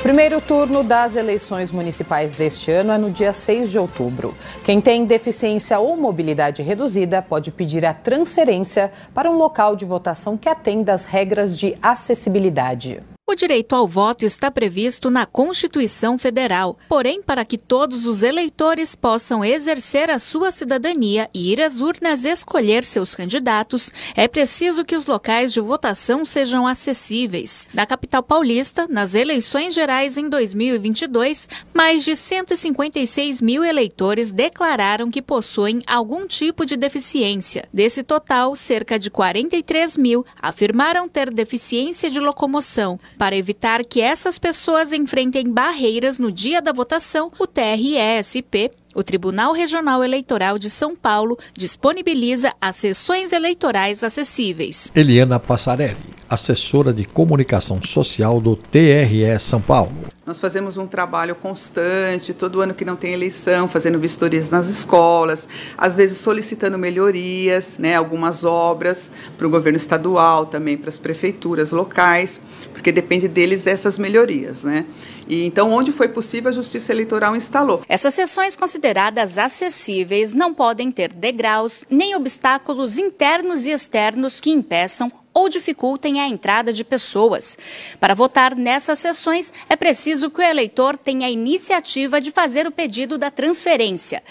Primeiro turno das eleições municipais deste ano é no dia 6 de outubro. Quem tem deficiência ou mobilidade reduzida pode pedir a transferência para um local de votação que atenda às regras de acessibilidade. O direito ao voto está previsto na Constituição Federal. Porém, para que todos os eleitores possam exercer a sua cidadania e ir às urnas escolher seus candidatos, é preciso que os locais de votação sejam acessíveis. Na capital paulista, nas eleições gerais em 2022, mais de 156 mil eleitores declararam que possuem algum tipo de deficiência. Desse total, cerca de 43 mil afirmaram ter deficiência de locomoção. Para evitar que essas pessoas enfrentem barreiras no dia da votação, o TRESP o Tribunal Regional Eleitoral de São Paulo disponibiliza as sessões eleitorais acessíveis. Eliana Passarelli, assessora de comunicação social do TRE São Paulo. Nós fazemos um trabalho constante, todo ano que não tem eleição, fazendo vistorias nas escolas, às vezes solicitando melhorias, né, algumas obras para o governo estadual, também para as prefeituras locais, porque depende deles dessas melhorias. Né? E, então, onde foi possível, a Justiça Eleitoral instalou. Essas sessões consideradas acessíveis não podem ter degraus nem obstáculos internos e externos que impeçam ou dificultem a entrada de pessoas. Para votar nessas sessões, é preciso que o eleitor tenha a iniciativa de fazer o pedido da transferência.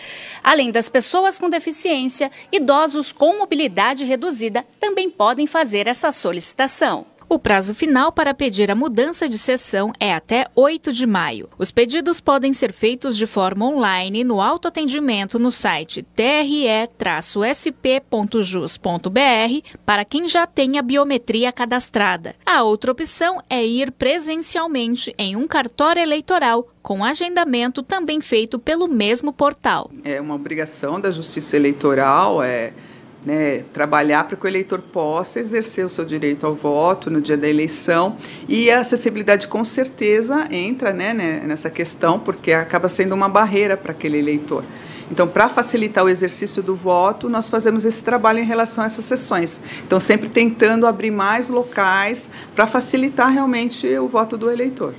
Além das pessoas com deficiência, idosos com mobilidade reduzida também podem fazer essa solicitação. O prazo final para pedir a mudança de sessão é até 8 de maio. Os pedidos podem ser feitos de forma online no autoatendimento no site tre-sp.jus.br para quem já tem a biometria cadastrada. A outra opção é ir presencialmente em um cartório eleitoral com agendamento também feito pelo mesmo portal. É uma obrigação da Justiça Eleitoral, é né, trabalhar para que o eleitor possa exercer o seu direito ao voto no dia da eleição e a acessibilidade com certeza entra né, né nessa questão porque acaba sendo uma barreira para aquele eleitor. Então, para facilitar o exercício do voto, nós fazemos esse trabalho em relação a essas sessões. Então, sempre tentando abrir mais locais para facilitar realmente o voto do eleitor.